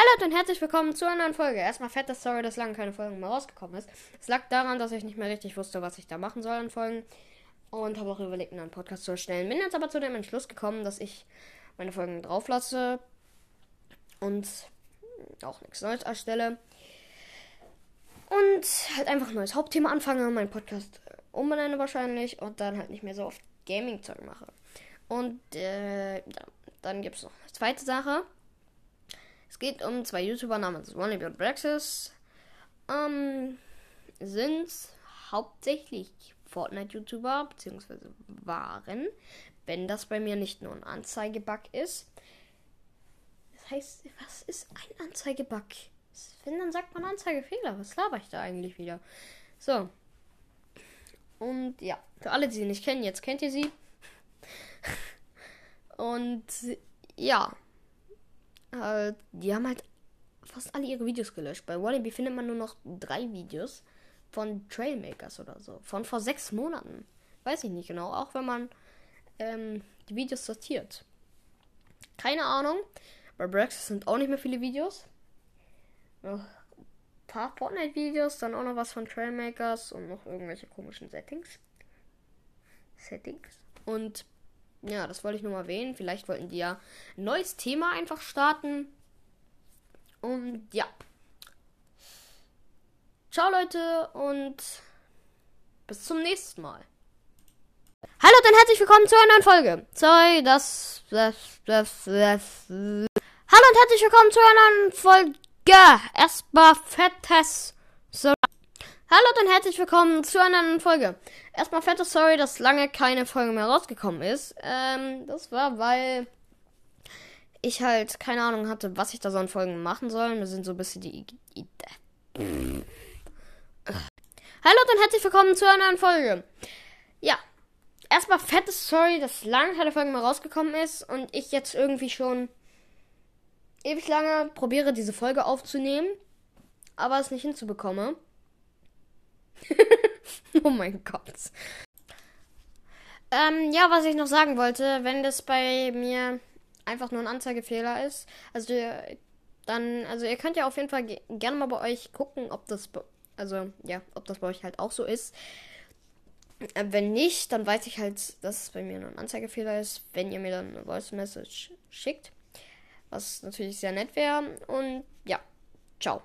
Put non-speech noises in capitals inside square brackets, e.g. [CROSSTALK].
Hallo und herzlich willkommen zu einer neuen Folge. Erstmal fette Story, dass lange keine Folgen mehr rausgekommen ist. Es lag daran, dass ich nicht mehr richtig wusste, was ich da machen soll an Folgen. Und habe auch überlegt, einen Podcast zu erstellen. Bin jetzt aber zu dem Entschluss gekommen, dass ich meine Folgen drauf lasse und auch nichts Neues erstelle. Und halt einfach ein neues Hauptthema anfange, meinen Podcast umbenenne wahrscheinlich und dann halt nicht mehr so oft Gaming-Zeug mache. Und äh, dann gibt es noch eine zweite Sache. Es geht um zwei YouTuber namens Wannabe und Brexis. Ähm, sind hauptsächlich Fortnite-YouTuber, beziehungsweise waren, wenn das bei mir nicht nur ein Anzeigebug ist. Das heißt, was ist ein Anzeigebug? Wenn, dann sagt man Anzeigefehler. Was laber ich da eigentlich wieder? So. Und ja, für alle, die sie nicht kennen, jetzt kennt ihr sie. [LAUGHS] Und ja, äh, die haben halt fast alle ihre Videos gelöscht. Bei Wallaby findet man nur noch drei Videos von Trailmakers oder so. Von vor sechs Monaten. Weiß ich nicht genau. Auch wenn man ähm, die Videos sortiert. Keine Ahnung. Bei Brexit sind auch nicht mehr viele Videos. Noch ein paar Fortnite-Videos, dann auch noch was von Trailmakers und noch irgendwelche komischen Settings. Settings. Und ja, das wollte ich nur mal erwähnen. Vielleicht wollten die ja ein neues Thema einfach starten. Und ja. Ciao Leute und bis zum nächsten Mal. Hallo und herzlich willkommen zu einer neuen Folge. Sorry, das, das, das, das. Hallo und herzlich willkommen zu einer neuen Folge. Erstmal fettes. Hallo und herzlich willkommen zu einer neuen Folge. Erstmal fette Sorry, dass lange keine Folge mehr rausgekommen ist. Ähm, das war, weil ich halt keine Ahnung hatte, was ich da so an Folgen machen soll. Das sind so ein bisschen die. Hallo und herzlich willkommen zu einer neuen Folge. Ja. Erstmal fette Sorry, dass lange keine Folge mehr rausgekommen ist und ich jetzt irgendwie schon ewig lange probiere, diese Folge aufzunehmen, aber es nicht hinzubekomme. [LAUGHS] oh mein Gott. Ähm, ja, was ich noch sagen wollte, wenn das bei mir einfach nur ein Anzeigefehler ist, also dann, also ihr könnt ja auf jeden Fall ge gerne mal bei euch gucken, ob das, also ja, ob das bei euch halt auch so ist. Äh, wenn nicht, dann weiß ich halt, dass es bei mir nur ein Anzeigefehler ist, wenn ihr mir dann eine Voice Message schickt, was natürlich sehr nett wäre. Und ja, ciao.